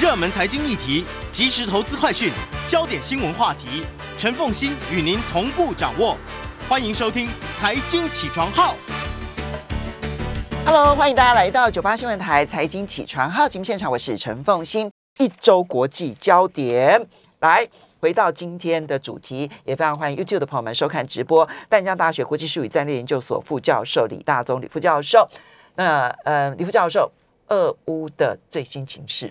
热门财经议题、即时投资快讯、焦点新闻话题，陈凤欣与您同步掌握。欢迎收听《财经起床号》。Hello，欢迎大家来到九八新闻台财经起床号节目现场，我是陈凤欣。一周国际焦点，来回到今天的主题，也非常欢迎 YouTube 的朋友们收看直播。淡江大学国际术语战略研究所副教授李大宗李副教授，那呃李副教授，俄乌的最新情势。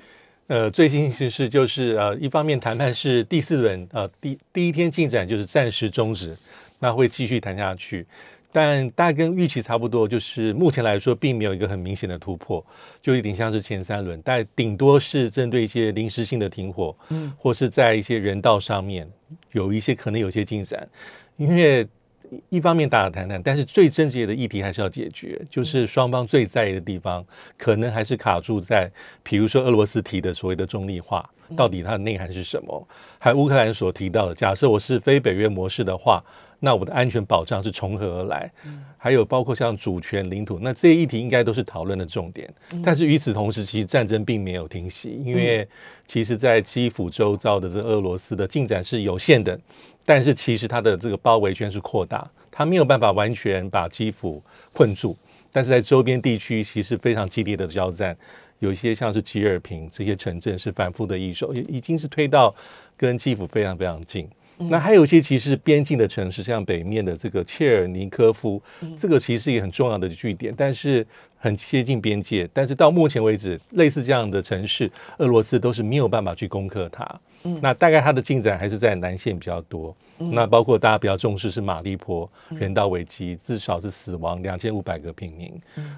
呃，最新形势就是呃，一方面谈判是第四轮，呃，第第一天进展就是暂时终止，那会继续谈下去，但大概跟预期差不多，就是目前来说并没有一个很明显的突破，就有点像是前三轮，但顶多是针对一些临时性的停火，嗯，或是在一些人道上面有一些可能有些进展，因为。一方面打打谈谈，但是最症结的议题还是要解决，就是双方最在意的地方，可能还是卡住在，比如说俄罗斯提的所谓的中立化，到底它的内涵是什么？还有乌克兰所提到的，假设我是非北约模式的话，那我的安全保障是从何而来？还有包括像主权、领土，那这些议题应该都是讨论的重点。但是与此同时，其实战争并没有停息，因为其实在基辅周遭的这俄罗斯的进展是有限的。但是其实它的这个包围圈是扩大，它没有办法完全把基辅困住，但是在周边地区其实非常激烈的交战，有一些像是吉尔平这些城镇是反复的易手，已经是推到跟基辅非常非常近。那还有一些其实边境的城市，像北面的这个切尔尼科夫，这个其实也很重要的据点，但是很接近边界。但是到目前为止，类似这样的城市，俄罗斯都是没有办法去攻克它。那大概它的进展还是在南线比较多。那包括大家比较重视是马利坡人道危机，至少是死亡两千五百个平民，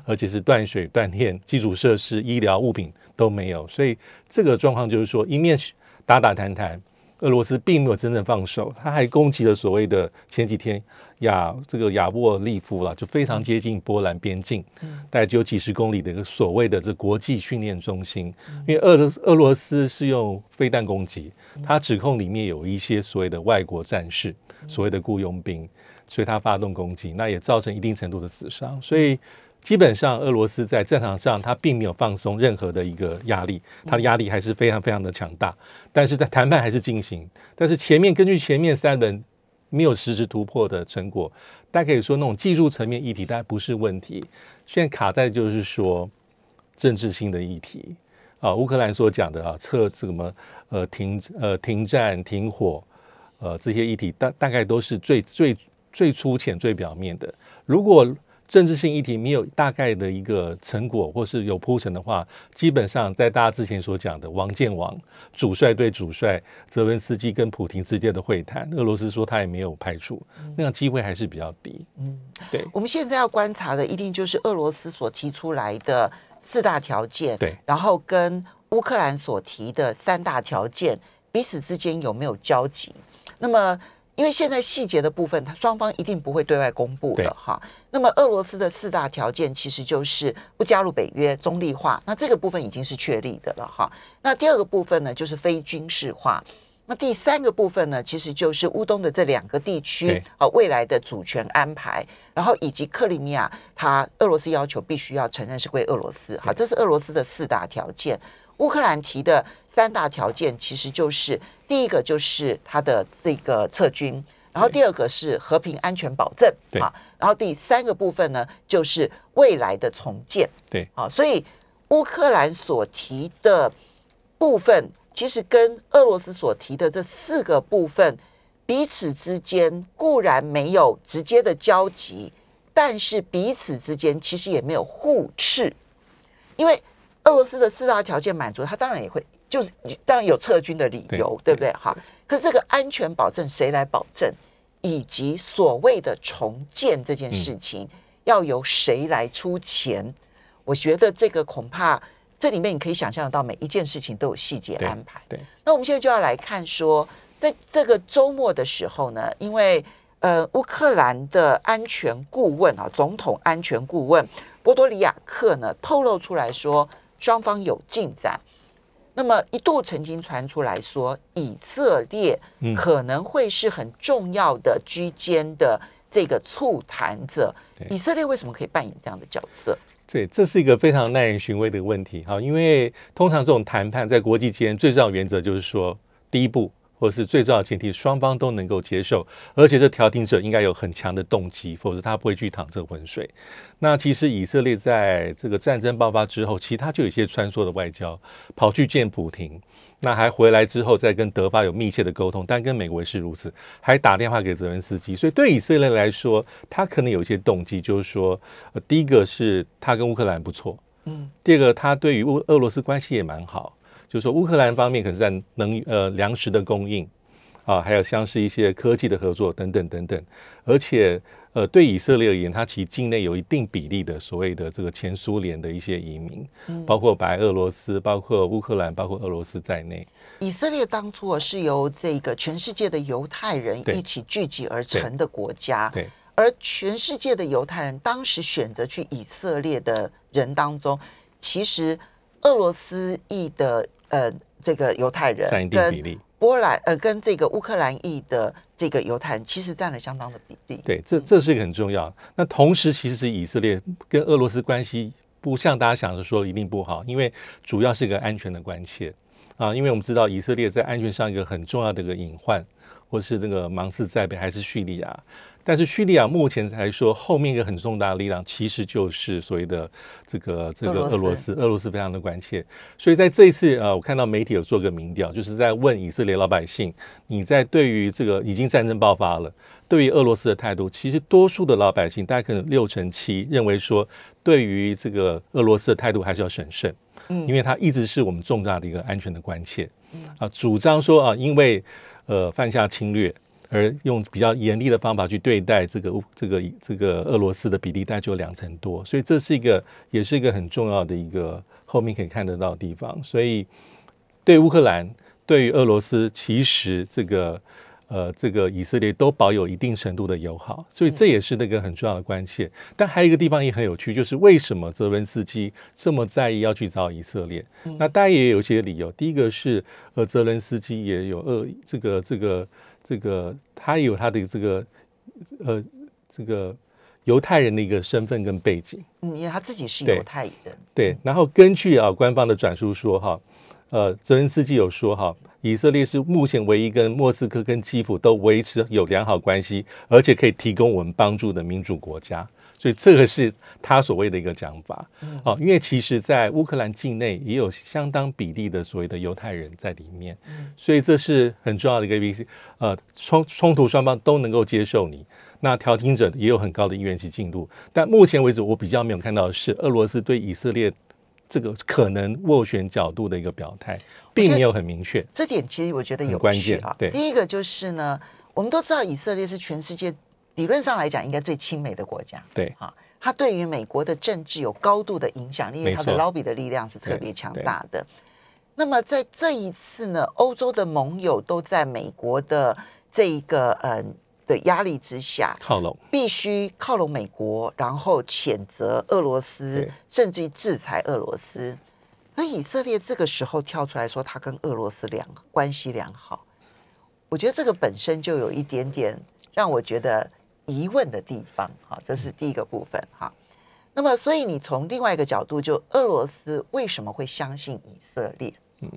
而且是断水、断电、基础设施、医疗物品都没有。所以这个状况就是说，一面打打谈谈。俄罗斯并没有真正放手，他还攻击了所谓的前几天亚这个亚沃利夫了，就非常接近波兰边境，大概只有几十公里的一个所谓的这国际训练中心。因为俄俄罗斯是用飞弹攻击，他指控里面有一些所谓的外国战士，所谓的雇佣兵，所以他发动攻击，那也造成一定程度的死伤，所以。基本上，俄罗斯在战场上，他并没有放松任何的一个压力，他的压力还是非常非常的强大。但是在谈判还是进行，但是前面根据前面三轮没有实质突破的成果，大家可以说那种技术层面议题，大概不是问题。现在卡在就是说政治性的议题啊，乌克兰所讲的啊，测什么呃停呃停战停火呃这些议题，大大概都是最最最粗浅最表面的。如果政治性议题没有大概的一个成果，或是有铺陈的话，基本上在大家之前所讲的王建王，主帅对主帅，泽文斯基跟普廷之间的会谈，俄罗斯说他也没有排除，那样机会还是比较低。嗯，对。我们现在要观察的，一定就是俄罗斯所提出来的四大条件，对，然后跟乌克兰所提的三大条件彼此之间有没有交集？那么。因为现在细节的部分，它双方一定不会对外公布了哈。那么俄罗斯的四大条件其实就是不加入北约、中立化，那这个部分已经是确立的了哈。那第二个部分呢，就是非军事化。那第三个部分呢，其实就是乌东的这两个地区啊未来的主权安排，然后以及克里米亚，它俄罗斯要求必须要承认是归俄罗斯。好，这是俄罗斯的四大条件。乌克兰提的三大条件，其实就是第一个就是它的这个撤军，然后第二个是和平安全保证，啊，然后第三个部分呢就是未来的重建，对，啊，所以乌克兰所提的部分，其实跟俄罗斯所提的这四个部分彼此之间固然没有直接的交集，但是彼此之间其实也没有互斥，因为。俄罗斯的四大条件满足，他当然也会，就是当然有撤军的理由，对不对？哈，可是这个安全保证谁来保证？以及所谓的重建这件事情，要由谁来出钱？我觉得这个恐怕这里面你可以想象得到，每一件事情都有细节安排。对，那我们现在就要来看说，在这个周末的时候呢，因为呃，乌克兰的安全顾问啊，总统安全顾问波多里亚克呢，透露出来说。双方有进展，那么一度曾经传出来说，以色列可能会是很重要的居间的这个促谈者。以色列为什么可以扮演这样的角色？对，这是一个非常耐人寻味的问题哈，因为通常这种谈判在国际间最重要的原则就是说，第一步或者是最重要的前提，双方都能够接受，而且这调停者应该有很强的动机，否则他不会去淌这浑水。那其实以色列在这个战争爆发之后，其他就有一些穿梭的外交，跑去见普廷。那还回来之后，再跟德法有密切的沟通，但跟美国也是如此，还打电话给泽连斯基。所以对以色列来说，他可能有一些动机，就是说，呃，第一个是他跟乌克兰不错，嗯，第二个他对于乌俄罗斯关系也蛮好，就是说乌克兰方面可能在能呃粮食的供应啊，还有像是一些科技的合作等等等等，而且。呃，对以色列而言，它其实境内有一定比例的所谓的这个前苏联的一些移民，包括白俄罗斯、包括乌克兰、包括俄罗斯在内。以色列当初是由这个全世界的犹太人一起聚集而成的国家，对。而全世界的犹太人当时选择去以色列的人当中，其实俄罗斯裔的呃这个犹太人占一定比例。波兰呃，跟这个乌克兰裔的这个犹太人其实占了相当的比例。对，这这是一个很重要。那同时，其实是以色列跟俄罗斯关系不像大家想的说一定不好，因为主要是一个安全的关切啊。因为我们知道以色列在安全上一个很重要的一个隐患，或是这个芒刺在背，还是叙利亚。但是叙利亚目前来说，后面一个很重大的力量，其实就是所谓的这个这个俄罗斯，俄罗斯非常的关切。所以在这一次，呃，我看到媒体有做个民调，就是在问以色列老百姓，你在对于这个已经战争爆发了，对于俄罗斯的态度，其实多数的老百姓，大概可能六成七认为说，对于这个俄罗斯的态度还是要审慎，嗯，因为它一直是我们重大的一个安全的关切，嗯啊，主张说啊，因为呃犯下侵略。而用比较严厉的方法去对待这个这个这个俄罗斯的比例大概就两成多，所以这是一个也是一个很重要的一个后面可以看得到的地方。所以对乌克兰、对于俄罗斯，其实这个呃这个以色列都保有一定程度的友好，所以这也是那个很重要的关切。但还有一个地方也很有趣，就是为什么泽伦斯基这么在意要去找以色列？那大家也有一些理由。第一个是呃泽伦斯基也有俄这个这个。这个他有他的这个呃这个犹太人的一个身份跟背景，嗯，因为他自己是犹太人，对。然后根据啊官方的转述说哈，呃，泽连斯基有说哈，以色列是目前唯一跟莫斯科跟基辅都维持有良好关系，而且可以提供我们帮助的民主国家。所以这个是他所谓的一个讲法，哦，因为其实，在乌克兰境内也有相当比例的所谓的犹太人在里面，所以这是很重要的一个 B C，呃，冲冲突双方都能够接受你，那调停者也有很高的意愿及进度，但目前为止，我比较没有看到的是俄罗斯对以色列这个可能斡旋角度的一个表态，并没有很明确。这点其实我觉得有关键啊。对，第一个就是呢，我们都知道以色列是全世界。理论上来讲，应该最亲美的国家。对，哈，它对于美国的政治有高度的影响力，因为它的 lobby 的力量是特别强大的。那么在这一次呢，欧洲的盟友都在美国的这一个嗯的压力之下靠拢，必须靠拢美国，然后谴责俄罗斯，甚至于制裁俄罗斯。那以色列这个时候跳出来说，他跟俄罗斯良关系良好，我觉得这个本身就有一点点让我觉得。疑问的地方，好，这是第一个部分，哈。那么，所以你从另外一个角度，就俄罗斯为什么会相信以色列？嗯，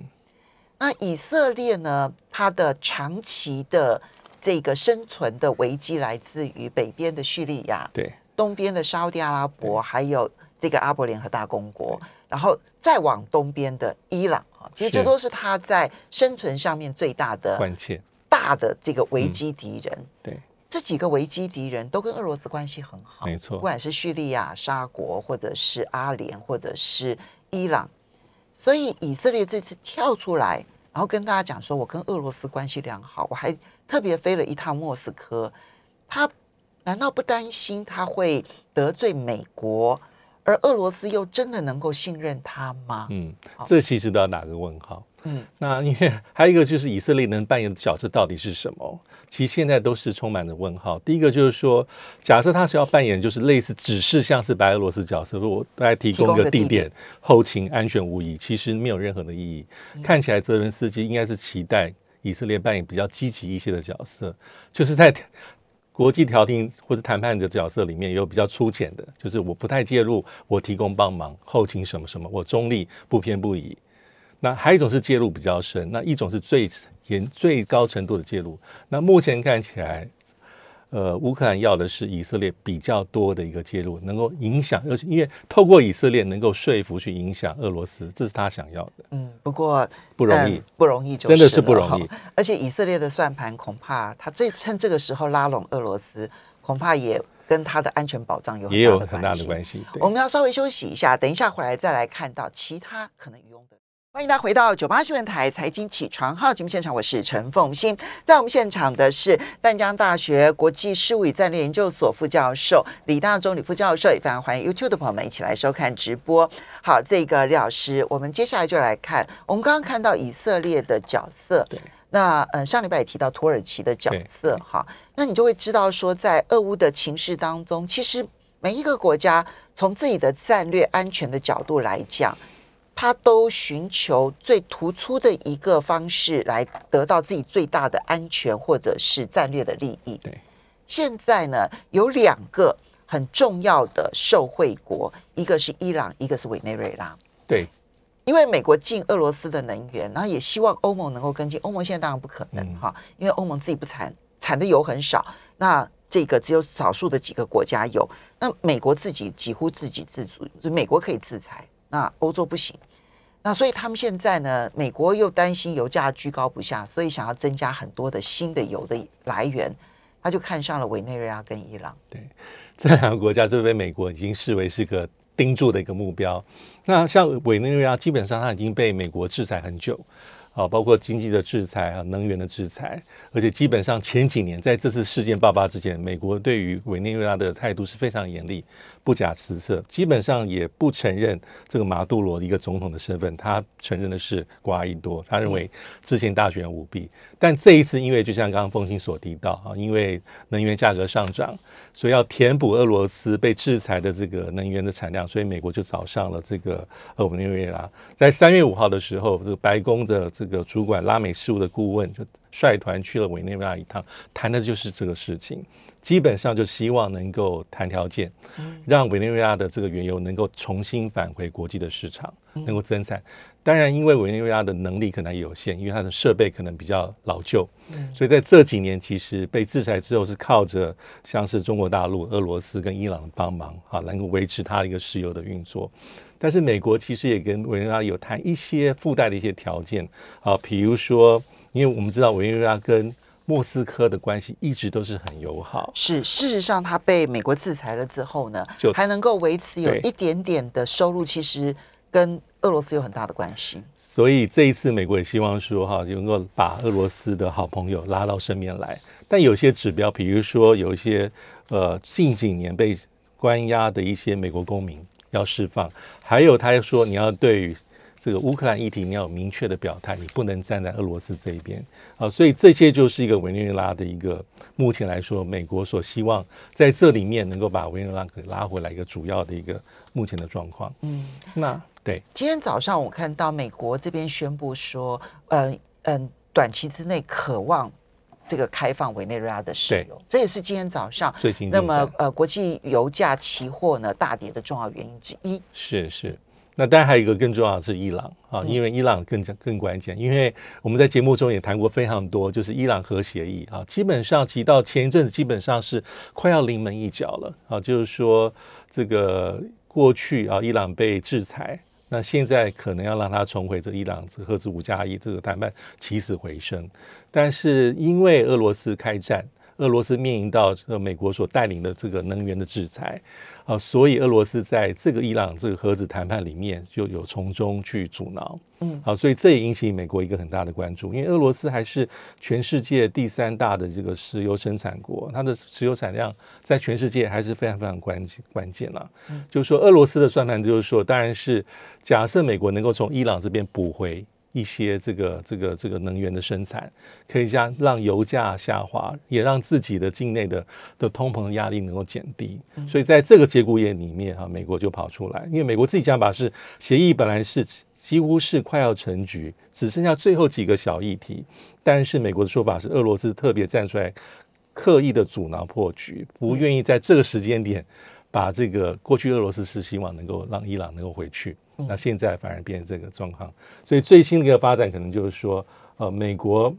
那以色列呢？它的长期的这个生存的危机来自于北边的叙利亚，对，东边的沙地阿拉伯，还有这个阿伯联合大公国，然后再往东边的伊朗，啊，其实这都是它在生存上面最大的关切、大的这个危机敌人，对。这几个危机敌人都跟俄罗斯关系很好，没错。不管是叙利亚、沙国，或者是阿联，或者是伊朗，所以以色列这次跳出来，然后跟大家讲说，我跟俄罗斯关系良好，我还特别飞了一趟莫斯科。他难道不担心他会得罪美国？而俄罗斯又真的能够信任他吗？嗯，这其实都要打个问号。嗯，那因为还有一个就是以色列能扮演的角色到底是什么？其实现在都是充满着问号。第一个就是说，假设他是要扮演就是类似只是像是白俄罗斯角色，我大概提供一个地点，后勤安全无疑，其实没有任何的意义。看起来泽伦斯基应该是期待以色列扮演比较积极一些的角色，就是在 国际调停或者谈判的角色里面，有比较粗浅的，就是我不太介入，我提供帮忙，后勤什么什么，我中立不偏不倚。那还有一种是介入比较深，那一种是最严最高程度的介入。那目前看起来。呃，乌克兰要的是以色列比较多的一个介入，能够影响，而且因为透过以色列能够说服去影响俄罗斯，这是他想要的。嗯，不过不容易，不容易，真的是不容易。而且以色列的算盘恐怕他这趁这个时候拉拢俄罗斯，恐怕也跟他的安全保障有也有很大的关系。我们要稍微休息一下，等一下回来再来看到其他可能用的。欢迎大家回到九八新闻台财经起床号节目现场，我是陈凤欣，在我们现场的是淡江大学国际事务与战略研究所副教授李大中李副教授，也非常欢迎 YouTube 的朋友们一起来收看直播。好，这个李老师，我们接下来就来看，我们刚刚看到以色列的角色，对，那呃上礼拜也提到土耳其的角色，哈，那你就会知道说，在俄乌的情势当中，其实每一个国家从自己的战略安全的角度来讲。他都寻求最突出的一个方式来得到自己最大的安全或者是战略的利益。对，现在呢有两个很重要的受惠国，一个是伊朗，一个是委内瑞拉。对，因为美国进俄罗斯的能源，然后也希望欧盟能够跟进。欧盟现在当然不可能哈，因为欧盟自己不产产的油很少，那这个只有少数的几个国家有。那美国自己几乎自给自足，就美国可以制裁。那欧洲不行，那所以他们现在呢，美国又担心油价居高不下，所以想要增加很多的新的油的来源，他就看上了委内瑞拉跟伊朗。对，这两个国家就被美国已经视为是个盯住的一个目标。那像委内瑞拉，基本上它已经被美国制裁很久。啊，包括经济的制裁啊，能源的制裁，而且基本上前几年在这次事件爆发之前，美国对于委内瑞拉的态度是非常严厉、不假辞色，基本上也不承认这个马杜罗一个总统的身份，他承认的是瓜伊多，他认为之前大选舞弊。但这一次，因为就像刚刚凤清所提到啊，因为能源价格上涨，所以要填补俄罗斯被制裁的这个能源的产量，所以美国就找上了这个委内瑞拉。在三月五号的时候，这个白宫的这这个主管拉美事务的顾问就率团去了委内瑞拉一趟，谈的就是这个事情，基本上就希望能够谈条件，让委内瑞拉的这个原油能够重新返回国际的市场，能够增产。当然，因为委内瑞拉的能力可能有限，因为它的设备可能比较老旧，所以在这几年其实被制裁之后，是靠着像是中国大陆、俄罗斯跟伊朗的帮忙啊，能够维持它一个石油的运作。但是美国其实也跟委内瑞拉有谈一些附带的一些条件啊，比如说，因为我们知道委内瑞拉跟莫斯科的关系一直都是很友好。是，事实上，他被美国制裁了之后呢，就还能够维持有一点点的收入，其实跟俄罗斯有很大的关系。所以这一次，美国也希望说哈，能够把俄罗斯的好朋友拉到身边来。但有些指标，比如说有一些呃近几年被关押的一些美国公民。要释放，还有他说你要对于这个乌克兰议题你要有明确的表态，你不能站在俄罗斯这一边啊，所以这些就是一个委内瑞拉的一个目前来说，美国所希望在这里面能够把委内瑞拉给拉回来一个主要的一个目前的状况。嗯，那对，今天早上我看到美国这边宣布说，嗯嗯，短期之内渴望。这个开放委内瑞拉的石油，这也是今天早上最近那么呃国际油价期货呢大跌的重要原因之一。是是，那当然还有一个更重要的是伊朗啊，因为伊朗更加更关键，因为我们在节目中也谈过非常多，就是伊朗核协议啊，基本上提到前一阵子基本上是快要临门一脚了啊，就是说这个过去啊伊朗被制裁。那现在可能要让他重回这伊朗这赫兹五加一这个谈判起死回生，但是因为俄罗斯开战，俄罗斯面临到呃美国所带领的这个能源的制裁。啊，所以俄罗斯在这个伊朗这个核子谈判里面就有从中去阻挠，嗯，好，所以这也引起美国一个很大的关注，因为俄罗斯还是全世界第三大的这个石油生产国，它的石油产量在全世界还是非常非常关关键了。就是说，俄罗斯的算盘就是说，当然是假设美国能够从伊朗这边补回。一些这个这个这个能源的生产，可以将让油价下滑，也让自己的境内的的通膨压力能够减低。所以在这个节骨眼里面哈，美国就跑出来，因为美国自己讲法是协议本来是几乎是快要成局，只剩下最后几个小议题，但是美国的说法是俄罗斯特别站出来刻意的阻挠破局，不愿意在这个时间点把这个过去俄罗斯是希望能够让伊朗能够回去，那现在反而变成这个状况。所以最新的一个发展可能就是说，呃，美国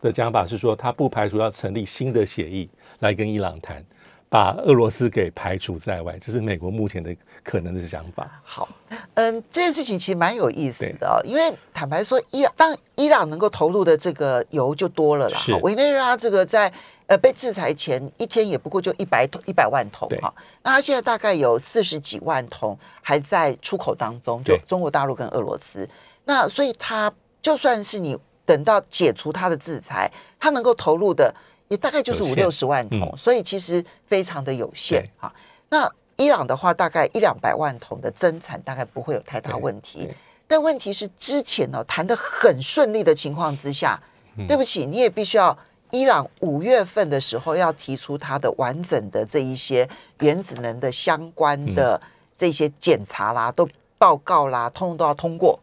的讲法是说，他不排除要成立新的协议来跟伊朗谈。把俄罗斯给排除在外，这是美国目前的可能的想法。好，嗯，这件事情其实蛮有意思的，因为坦白说，伊朗当伊朗能够投入的这个油就多了啦。委内瑞拉这个在呃被制裁前一天也不过就一百桶一百万桶哈，那它现在大概有四十几万桶还在出口当中，就中国大陆跟俄罗斯。那所以它就算是你等到解除它的制裁，它能够投入的。也大概就是五六十万桶，所以其实非常的有限啊。那伊朗的话，大概一两百万桶的增产，大概不会有太大问题。但问题是，之前呢谈的很顺利的情况之下，对不起，你也必须要伊朗五月份的时候要提出它的完整的这一些原子能的相关的这些检查啦、都报告啦，通通都要通过，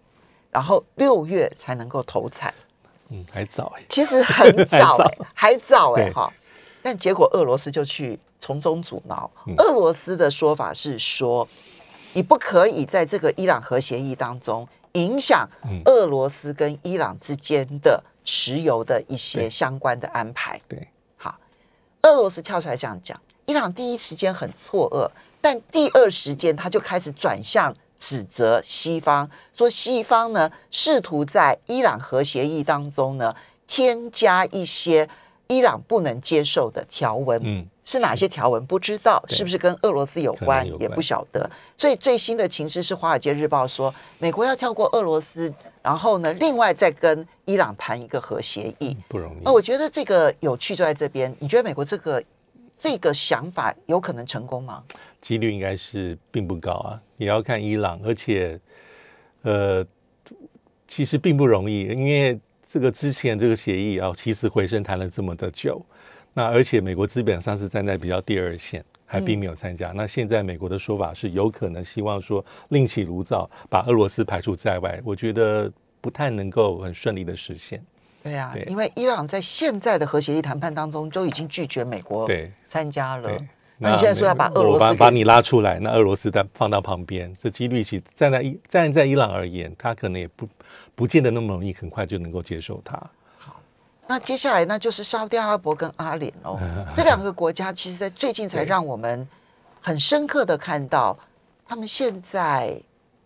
然后六月才能够投产。嗯，还早哎，其实很早 哎，还早。哎哈，但结果俄罗斯就去从中阻挠。俄罗斯的说法是说，你不可以在这个伊朗核协议当中影响俄罗斯跟伊朗之间的石油的一些相关的安排。对，好，俄罗斯跳出来这样讲，伊朗第一时间很错愕，但第二时间他就开始转向。指责西方说，西方呢试图在伊朗核协议当中呢添加一些伊朗不能接受的条文。嗯，是哪些条文？不知道是不是跟俄罗斯有关，也不晓得。所以最新的情势是，《华尔街日报》说，美国要跳过俄罗斯，然后呢，另外再跟伊朗谈一个核协议，不容易。那我觉得这个有趣就在这边。你觉得美国这个这个想法有可能成功吗？几率应该是并不高啊，也要看伊朗，而且，呃，其实并不容易，因为这个之前这个协议啊，起死回生谈了这么的久，那而且美国基本上是站在比较第二线，还并没有参加。那现在美国的说法是有可能希望说另起炉灶，把俄罗斯排除在外，我觉得不太能够很顺利的实现。对呀，因为伊朗在现在的核协议谈判当中就已经拒绝美国参加了。那你现在说要把俄罗斯把你拉出来，那俄罗斯再放到旁边，这几率其站在伊站在伊朗而言，他可能也不不见得那么容易，很快就能够接受它。好，那接下来那就是沙特阿拉伯跟阿联哦，这两个国家其实，在最近才让我们很深刻的看到，他们现在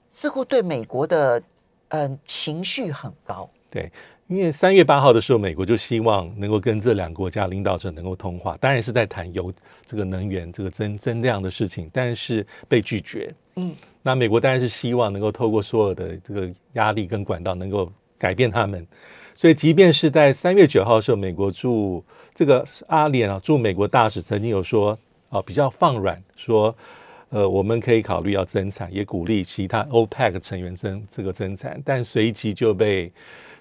似乎对美国的嗯情绪很高。对。因为三月八号的时候，美国就希望能够跟这两个国家领导者能够通话，当然是在谈油这个能源这个增增量的事情，但是被拒绝。嗯，那美国当然是希望能够透过所有的这个压力跟管道，能够改变他们。所以，即便是在三月九号的时候，美国驻这个阿联啊驻美国大使曾经有说啊比较放软，说呃我们可以考虑要增产，也鼓励其他 OPEC 成员增这个增产，但随即就被。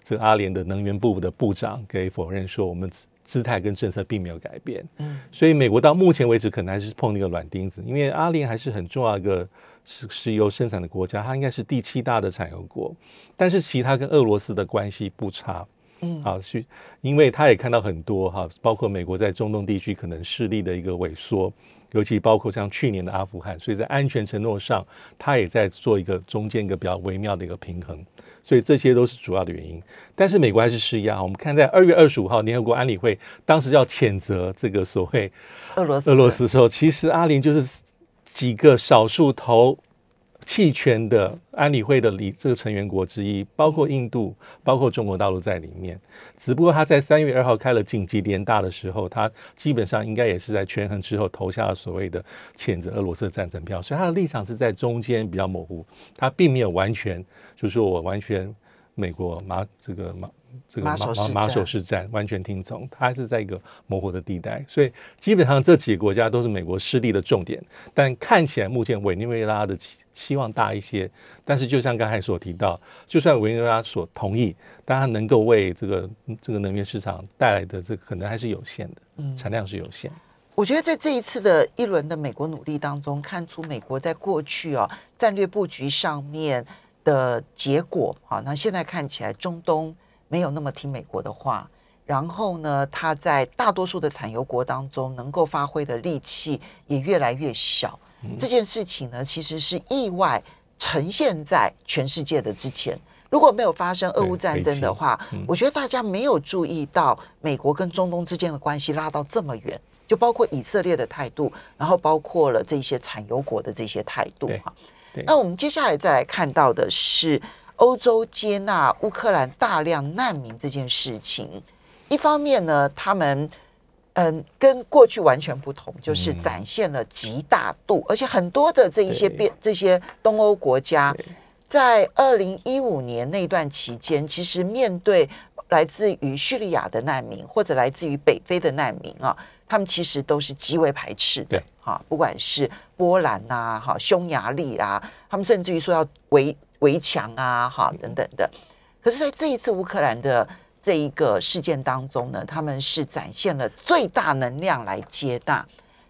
这个阿联的能源部的部长给否认说，我们姿态跟政策并没有改变。嗯，所以美国到目前为止可能还是碰那个软钉子，因为阿联还是很重要一个石石油生产的国家，它应该是第七大的产油国，但是其他跟俄罗斯的关系不差。嗯，好，去，因为他也看到很多哈，包括美国在中东地区可能势力的一个萎缩，尤其包括像去年的阿富汗，所以在安全承诺上，他也在做一个中间一个比较微妙的一个平衡。所以这些都是主要的原因，但是美国还是施压。我们看在二月二十五号联合国安理会当时要谴责这个所谓俄罗斯俄罗斯的时候，其实阿联就是几个少数投弃权的安理会的里这个成员国之一，包括印度、包括中国大陆在里面。只不过他在三月二号开了紧急联大的时候，他基本上应该也是在权衡之后投下了所谓的谴责俄罗斯的战争票，所以他的立场是在中间比较模糊，他并没有完全。就是说我完全美国马这个马这个马马首是瞻，完全听从，它还是在一个模糊的地带，所以基本上这几个国家都是美国势力的重点。但看起来目前委内瑞拉的希望大一些，但是就像刚才所提到，就算委内瑞拉所同意，但它能够为这个这个能源市场带来的这可能还是有限的，产量是有限。我觉得在这一次的一轮的美国努力当中，看出美国在过去啊战略布局上面。的结果，好，那现在看起来中东没有那么听美国的话，然后呢，他在大多数的产油国当中能够发挥的力气也越来越小。这件事情呢，其实是意外呈现在全世界的之前。如果没有发生俄乌战争的话，我觉得大家没有注意到美国跟中东之间的关系拉到这么远，就包括以色列的态度，然后包括了这些产油国的这些态度哈。那我们接下来再来看到的是欧洲接纳乌克兰大量难民这件事情。一方面呢，他们嗯跟过去完全不同，就是展现了极大度，而且很多的这一些变这些东欧国家，在二零一五年那段期间，其实面对来自于叙利亚的难民或者来自于北非的难民啊，他们其实都是极为排斥的。哈，不管是波兰呐，哈匈牙利啊，他们甚至于说要围围墙啊，哈等等的。可是，在这一次乌克兰的这一个事件当中呢，他们是展现了最大能量来接纳，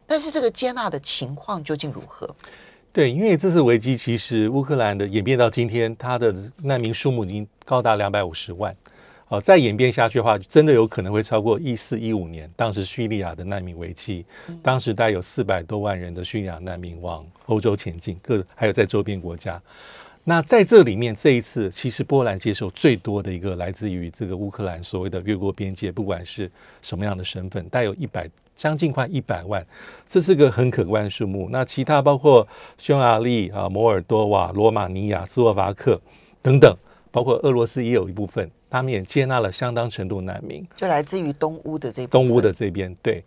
但是这个接纳的情况究竟如何？对，因为这次危机其实乌克兰的演变到今天，它的难民数目已经高达两百五十万，哦，再演变下去的话，真的有可能会超过一四一五年当时叙利亚的难民危机，当时带有四百多万人的叙利亚难民往欧洲前进，各还有在周边国家。那在这里面，这一次其实波兰接受最多的一个来自于这个乌克兰所谓的越过边界，不管是什么样的身份，带有一百将近快一百万，这是个很可观的数目。那其他包括匈牙利啊、摩尔多瓦、罗马尼亚、斯洛伐克等等，包括俄罗斯也有一部分，他们也接纳了相当程度难民，就来自于东乌的这东乌的这边，对。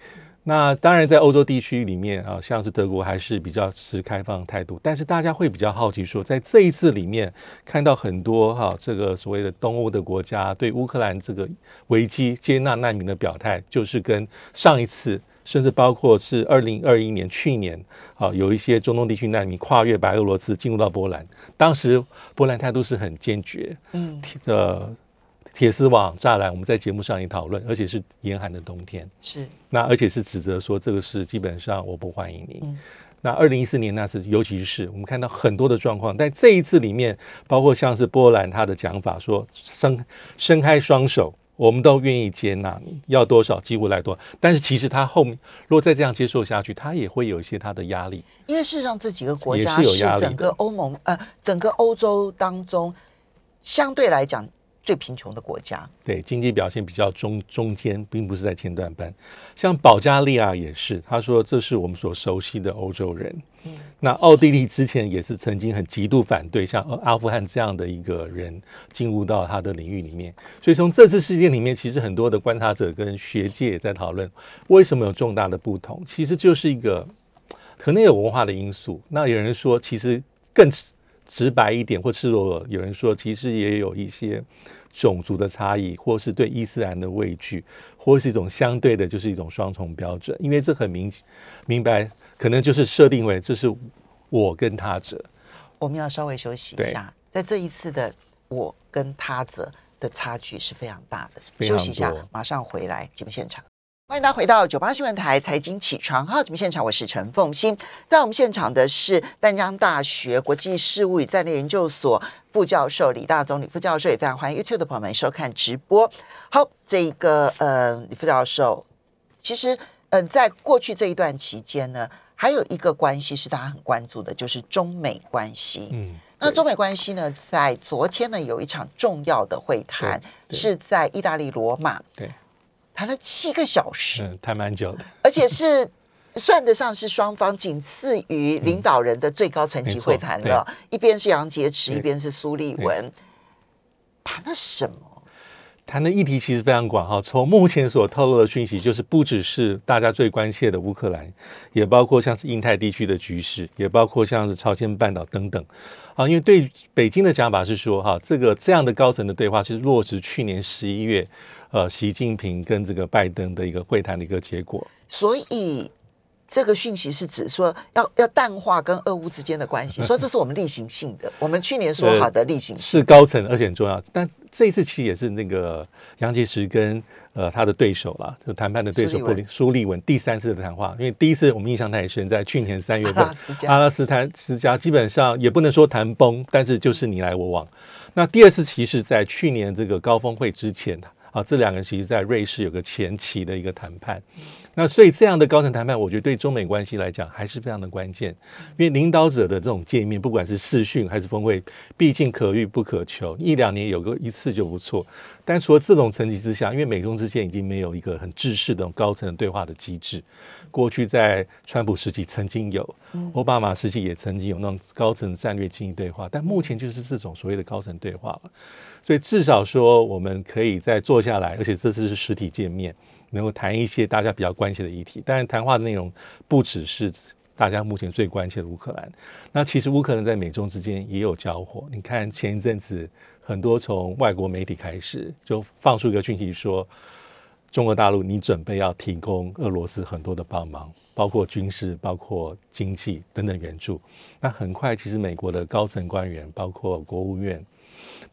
那当然，在欧洲地区里面啊，像是德国还是比较持开放态度。但是大家会比较好奇说，在这一次里面看到很多哈这个所谓的东欧的国家对乌克兰这个危机接纳难民的表态，就是跟上一次，甚至包括是二零二一年去年啊，有一些中东地区难民跨越白俄罗斯进入到波兰，当时波兰态度是很坚决，嗯，呃。铁丝网栅栏，我们在节目上也讨论，而且是严寒的冬天。是，那而且是指责说这个是基本上我不欢迎你。那二零一四年那次，尤其是我们看到很多的状况，但这一次里面，包括像是波兰他的讲法说，伸伸开双手，我们都愿意接纳你，要多少几乎来多。但是其实他后面如果再这样接受下去，他也会有一些他的压力。因为事实上这几个国家是整个欧盟呃整个欧洲当中相对来讲。最贫穷的国家，对经济表现比较中中间，并不是在前段班。像保加利亚也是，他说这是我们所熟悉的欧洲人。嗯，那奥地利之前也是曾经很极度反对像阿富汗这样的一个人进入到他的领域里面。所以从这次事件里面，其实很多的观察者跟学界也在讨论，为什么有重大的不同？其实就是一个可能有文化的因素。那有人说，其实更直白一点或赤裸裸，有人说其实也有一些。种族的差异，或是对伊斯兰的畏惧，或是一种相对的，就是一种双重标准。因为这很明明白，可能就是设定为这是我跟他者。我们要稍微休息一下，在这一次的我跟他者的差距是非常大的。休息一下，马上回来节目现场。欢迎大家回到九八新闻台财经起床号节目现场，我是陈凤欣，在我们现场的是淡江大学国际事务与战略研究所副教授李大总李副教授，也非常欢迎 YouTube 的朋友们收看直播。好，这个呃李副教授，其实嗯，在过去这一段期间呢，还有一个关系是大家很关注的，就是中美关系。嗯，那中美关系呢，在昨天呢有一场重要的会谈，是在意大利罗马。对。谈了七个小时，嗯，谈蛮久的，而且是算得上是双方仅次于领导人的最高层级会谈了。一边是杨洁篪，一边是苏立文，谈了什么？谈的议题其实非常广哈。从目前所透露的讯息，就是不只是大家最关切的乌克兰，也包括像是印太地区的局势，也包括像是朝鲜半岛等等。啊，因为对北京的讲法是说，哈，这个这样的高层的对话是落实去年十一月。呃，习近平跟这个拜登的一个会谈的一个结果，所以这个讯息是指说要要淡化跟俄乌之间的关系，说这是我们例行性的，我们去年说好的例行是高层而且很重要，但这一次其实也是那个杨洁篪跟呃他的对手了，就谈判的对手布林苏立文第三次的谈话，因为第一次我们印象太深，在去年三月份阿拉斯坦斯加基本上也不能说谈崩，但是就是你来我往。那第二次其实，在去年这个高峰会之前啊，这两个人其实在瑞士有个前期的一个谈判。那所以这样的高层谈判，我觉得对中美关系来讲还是非常的关键，因为领导者的这种见面，不管是视讯还是峰会，毕竟可遇不可求，一两年有个一次就不错。但除了这种层级之下，因为美中之间已经没有一个很制式的高层对话的机制，过去在川普时期曾经有，奥巴马时期也曾经有那种高层战略经济对话，但目前就是这种所谓的高层对话了。所以至少说，我们可以再坐下来，而且这次是实体见面。能够谈一些大家比较关切的议题，当然谈话的内容不只是大家目前最关切的乌克兰。那其实乌克兰在美中之间也有交火。你看前一阵子很多从外国媒体开始就放出一个讯息说，中国大陆你准备要提供俄罗斯很多的帮忙，包括军事、包括经济等等援助。那很快其实美国的高层官员，包括国务院。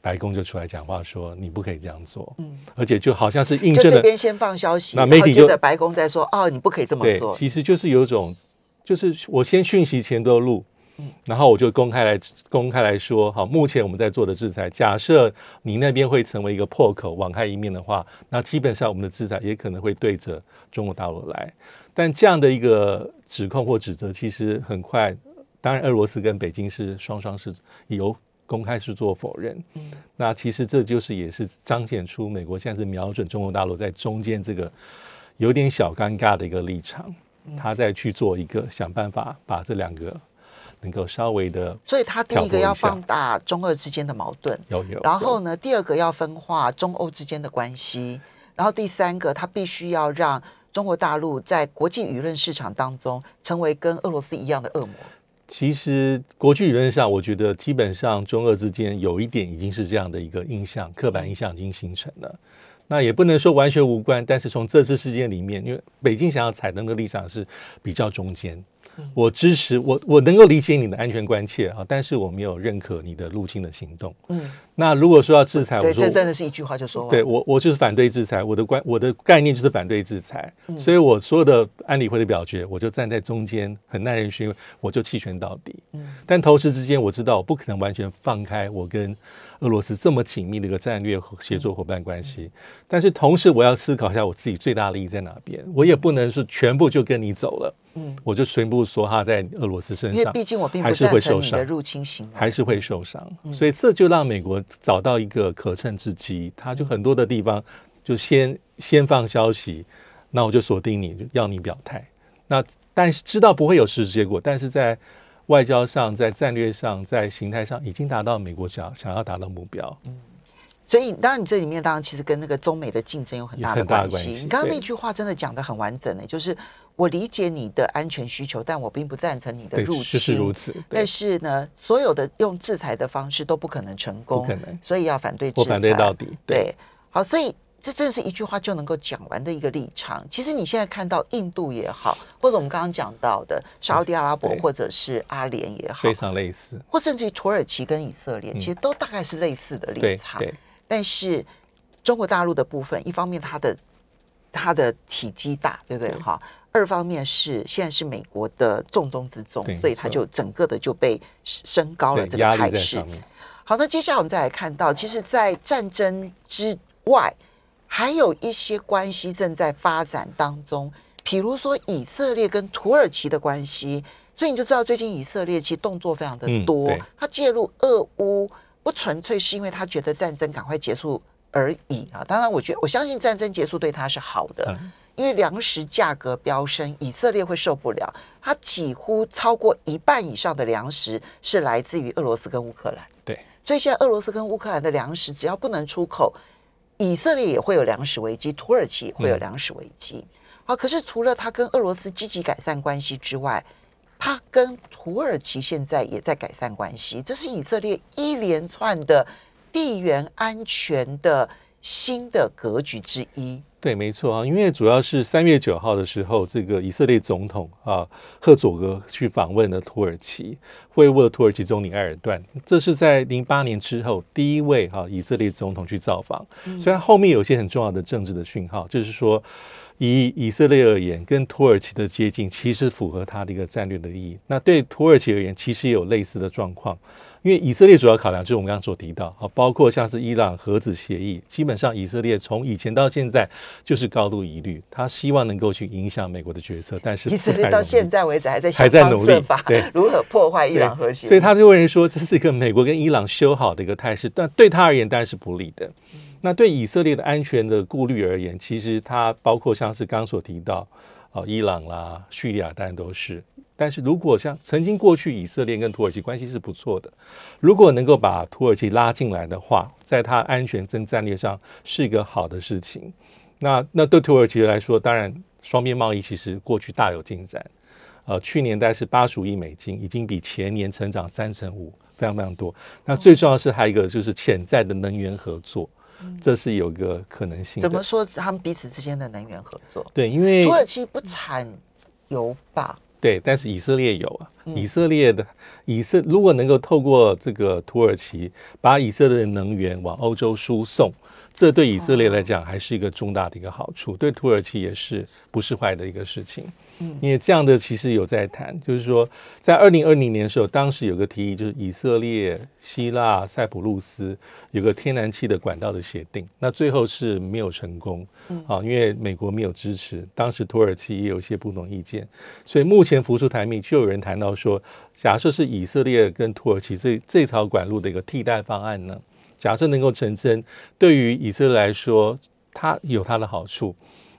白宫就出来讲话说你不可以这样做，嗯，而且就好像是印证了这边先放消息，那媒体就白宫在说哦，你不可以这么做。其实就是有种，就是我先讯息前都录，嗯，然后我就公开来公开来说，好，目前我们在做的制裁，假设你那边会成为一个破口，网开一面的话，那基本上我们的制裁也可能会对着中国大陆来。但这样的一个指控或指责，其实很快，当然俄罗斯跟北京是双双是有。公开是做否认，嗯，那其实这就是也是彰显出美国现在是瞄准中国大陆在中间这个有点小尴尬的一个立场，他在去做一个想办法把这两个能够稍微的，所以他第一个要放大中俄之间的矛盾，有有，然后呢，第二个要分化中欧之间的关系，然后第三个他必须要让中国大陆在国际舆论市场当中成为跟俄罗斯一样的恶魔。其实国际舆论上，我觉得基本上中俄之间有一点已经是这样的一个印象，刻板印象已经形成了。那也不能说完全无关，但是从这次事件里面，因为北京想要踩的那个立场是比较中间。我支持我，我能够理解你的安全关切啊，但是我没有认可你的入侵的行动。嗯，那如果说要制裁，我说这真的是一句话就说，对我我就是反对制裁，我的观我的概念就是反对制裁，所以我所有的安理会的表决，我就站在中间，很耐人寻味，我就弃权到底。嗯，但同时之间，我知道我不可能完全放开我跟俄罗斯这么紧密的一个战略和协作伙伴关系，但是同时我要思考一下我自己最大利益在哪边，我也不能是全部就跟你走了。嗯，我就宣布说他在俄罗斯身上，因为毕竟我并不赞成你的入侵行为，还是会受伤，所以这就让美国找到一个可乘之机，他就很多的地方就先先放消息，那我就锁定你，就要你表态。那但是知道不会有实质结果，但是在外交上、在战略上、在形态上，已经达到美国想想要达到目标。嗯。所以，当然你这里面当然其实跟那个中美的竞争有很大的关系。你刚刚那句话真的讲的很完整呢，就是我理解你的安全需求，但我并不赞成你的入侵。是如此。但是呢，所有的用制裁的方式都不可能成功，不可能。所以要反对制裁。我反对到底。对。好，所以这真的是一句话就能够讲完的一个立场。其实你现在看到印度也好，或者我们刚刚讲到的沙特阿拉伯或者是阿联也好，非常类似。或甚至于土耳其跟以色列，其实都大概是类似的立场。对。但是中国大陆的部分，一方面它的它的体积大，对不对？哈，二方面是现在是美国的重中之重，所以它就整个的就被升高了这个态势。好，那接下来我们再来看到，其实，在战争之外，还有一些关系正在发展当中，比如说以色列跟土耳其的关系，所以你就知道最近以色列其实动作非常的多，他介入俄乌。不纯粹是因为他觉得战争赶快结束而已啊！当然，我觉得我相信战争结束对他是好的，因为粮食价格飙升，以色列会受不了。它几乎超过一半以上的粮食是来自于俄罗斯跟乌克兰。对，所以现在俄罗斯跟乌克兰的粮食只要不能出口，以色列也会有粮食危机，土耳其也会有粮食危机。好，可是除了他跟俄罗斯积极改善关系之外，他跟土耳其现在也在改善关系，这是以色列一连串的地缘安全的新的格局之一。对，没错啊，因为主要是三月九号的时候，这个以色列总统啊赫佐格去访问了土耳其，会晤了土耳其总理埃尔段，这是在零八年之后第一位哈以色列总统去造访。虽然后面有些很重要的政治的讯号，就是说。以以色列而言，跟土耳其的接近，其实符合他的一个战略的利益。那对土耳其而言，其实也有类似的状况，因因为以色列主要考量就是我们刚刚所提到啊，包括像是伊朗核子协议，基本上以色列从以前到现在就是高度疑虑，他希望能够去影响美国的决策，但是以色列到现在为止还在还在努力对 如何破坏伊朗核协议，所以他就认为说这是一个美国跟伊朗修好的一个态势，但对他而言当然是不利的。那对以色列的安全的顾虑而言，其实它包括像是刚刚所提到啊，伊朗啦、叙利亚当然都是。但是如果像曾经过去以色列跟土耳其关系是不错的，如果能够把土耳其拉进来的话，在它安全跟战略上是一个好的事情。那那对土耳其来说，当然双边贸易其实过去大有进展。呃，去年大概是八十五亿美金，已经比前年成长三成五，非常非常多。那最重要是还有一个就是潜在的能源合作，这是有个可能性。怎么说他们彼此之间的能源合作？对，因为土耳其不产油吧？对，但是以色列有啊，以色列的以色如果能够透过这个土耳其把以色列的能源往欧洲输送，这对以色列来讲还是一个重大的一个好处，对土耳其也是不是坏的一个事情。嗯。因为这样的其实有在谈，就是说在二零二零年的时候，当时有个提议，就是以色列、希腊、塞浦路斯有个天然气的管道的协定，那最后是没有成功，啊，因为美国没有支持，当时土耳其也有一些不同意见，所以目前浮出台面，就有人谈到说，假设是以色列跟土耳其这这条管路的一个替代方案呢，假设能够成真，对于以色列来说，它有它的好处。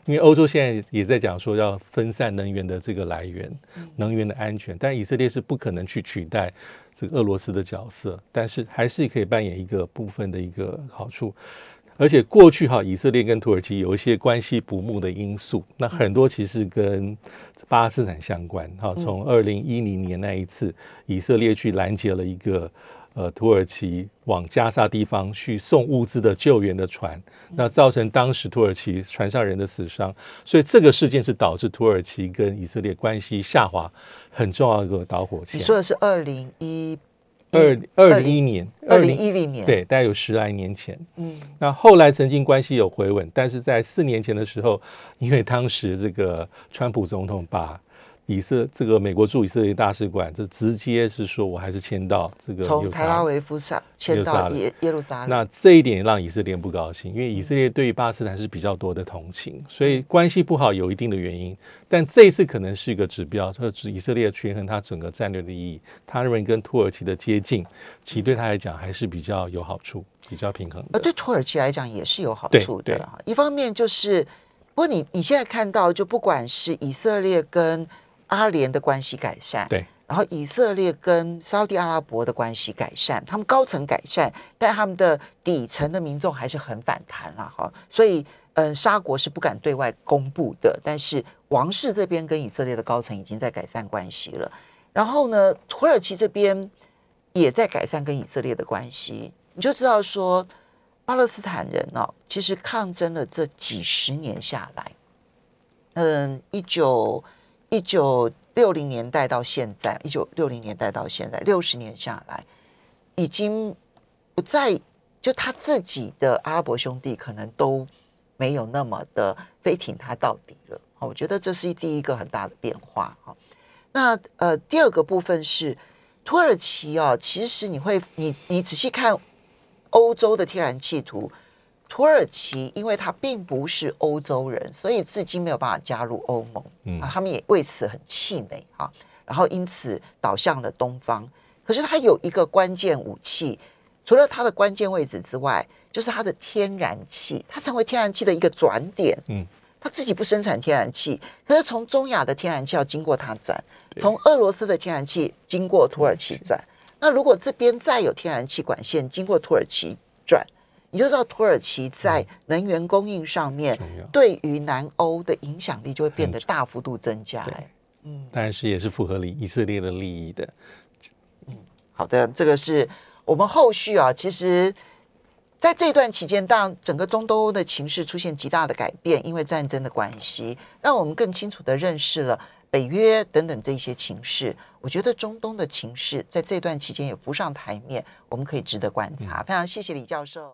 因为欧洲现在也在讲说要分散能源的这个来源，能源的安全，但以色列是不可能去取代这个俄罗斯的角色，但是还是可以扮演一个部分的一个好处。而且过去哈，以色列跟土耳其有一些关系不睦的因素，那很多其实跟巴勒斯坦相关哈。从二零一零年那一次，以色列去拦截了一个。呃，土耳其往加沙地方去送物资的救援的船，那造成当时土耳其船上人的死伤，所以这个事件是导致土耳其跟以色列关系下滑很重要的一个导火线。你说的是二零一二二零一年，二零一零年，对，大概有十来年前。嗯，那后来曾经关系有回稳，但是在四年前的时候，因为当时这个川普总统把以色这个美国驻以色列大使馆，这直接是说我还是迁到这个从台拉维夫上迁到耶耶路撒冷。那这一点让以色列不高兴，因为以色列对于巴勒斯坦是比较多的同情，所以关系不好有一定的原因。但这一次可能是一个指标，说以色列权衡它整个战略的意义，他认为跟土耳其的接近，其实对他来讲还是比较有好处，比较平衡。呃，对土耳其来讲也是有好处的。一方面就是，不过你你现在看到，就不管是以色列跟阿联的关系改善，对，然后以色列跟沙地阿拉伯的关系改善，他们高层改善，但他们的底层的民众还是很反弹了哈，所以嗯，沙国是不敢对外公布的，但是王室这边跟以色列的高层已经在改善关系了，然后呢，土耳其这边也在改善跟以色列的关系，你就知道说巴勒斯坦人哦，其实抗争了这几十年下来，嗯，一九。一九六零年代到现在，一九六零年代到现在，六十年下来，已经不再就他自己的阿拉伯兄弟可能都没有那么的飞挺他到底了。我觉得这是第一个很大的变化。哈，那呃，第二个部分是土耳其啊，其实你会你你仔细看欧洲的天然气图。土耳其因为它并不是欧洲人，所以至今没有办法加入欧盟啊，他们也为此很气馁啊，然后因此倒向了东方。可是它有一个关键武器，除了它的关键位置之外，就是它的天然气，它成为天然气的一个转点。嗯，它自己不生产天然气，可是从中亚的天然气要经过它转，从俄罗斯的天然气经过土耳其转。那如果这边再有天然气管线经过土耳其转。你就知道土耳其在能源供应上面对于南欧的影响力就会变得大幅度增加。嗯，但是也是符合以以色列的利益的。嗯，好的，这个是我们后续啊，其实在这段期间，当整个中东欧的情势出现极大的改变，因为战争的关系，让我们更清楚的认识了北约等等这些情势。我觉得中东的情势在这段期间也浮上台面，我们可以值得观察。非常谢谢李教授。